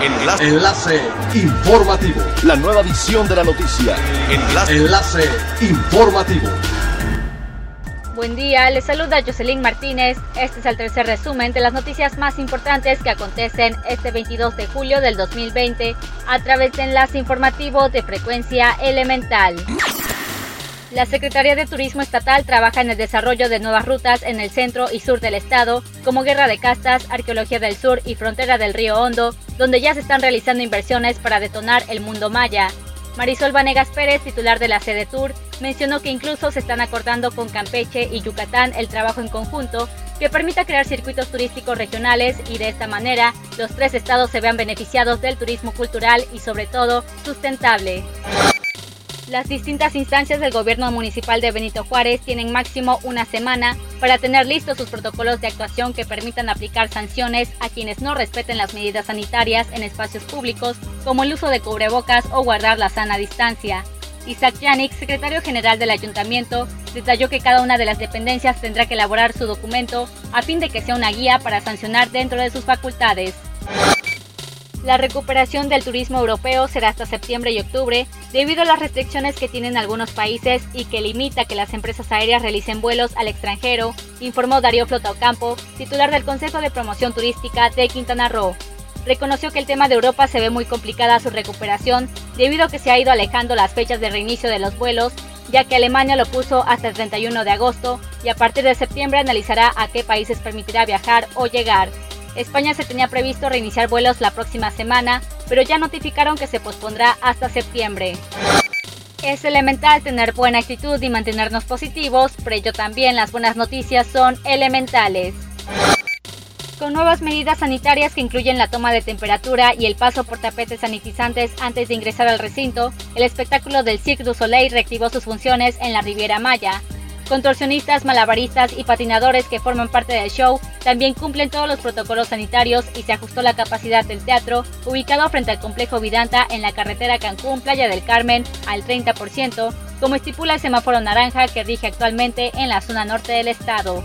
Enlace. Enlace informativo. La nueva edición de la noticia. Enlace. Enlace informativo. Buen día, les saluda Jocelyn Martínez. Este es el tercer resumen de las noticias más importantes que acontecen este 22 de julio del 2020 a través de enlace informativo de frecuencia elemental. La Secretaría de Turismo Estatal trabaja en el desarrollo de nuevas rutas en el centro y sur del estado, como Guerra de Castas, Arqueología del Sur y Frontera del Río Hondo, donde ya se están realizando inversiones para detonar el mundo maya. Marisol Vanegas Pérez, titular de la sede Tour, mencionó que incluso se están acordando con Campeche y Yucatán el trabajo en conjunto que permita crear circuitos turísticos regionales y de esta manera los tres estados se vean beneficiados del turismo cultural y sobre todo sustentable. Las distintas instancias del gobierno municipal de Benito Juárez tienen máximo una semana para tener listos sus protocolos de actuación que permitan aplicar sanciones a quienes no respeten las medidas sanitarias en espacios públicos, como el uso de cubrebocas o guardar la sana distancia. Isaac Yannick, secretario general del ayuntamiento, detalló que cada una de las dependencias tendrá que elaborar su documento a fin de que sea una guía para sancionar dentro de sus facultades. La recuperación del turismo europeo será hasta septiembre y octubre debido a las restricciones que tienen algunos países y que limita que las empresas aéreas realicen vuelos al extranjero, informó Darío Flota Ocampo, titular del Consejo de Promoción Turística de Quintana Roo. Reconoció que el tema de Europa se ve muy complicada su recuperación debido a que se ha ido alejando las fechas de reinicio de los vuelos, ya que Alemania lo puso hasta el 31 de agosto y a partir de septiembre analizará a qué países permitirá viajar o llegar. España se tenía previsto reiniciar vuelos la próxima semana, pero ya notificaron que se pospondrá hasta septiembre. Es elemental tener buena actitud y mantenernos positivos, pero ello también las buenas noticias son elementales. Con nuevas medidas sanitarias que incluyen la toma de temperatura y el paso por tapetes sanitizantes antes de ingresar al recinto, el espectáculo del Cirque du Soleil reactivó sus funciones en la Riviera Maya. Contorsionistas, malabaristas y patinadores que forman parte del show también cumplen todos los protocolos sanitarios y se ajustó la capacidad del teatro, ubicado frente al complejo Vidanta en la carretera Cancún Playa del Carmen, al 30%, como estipula el semáforo naranja que rige actualmente en la zona norte del estado.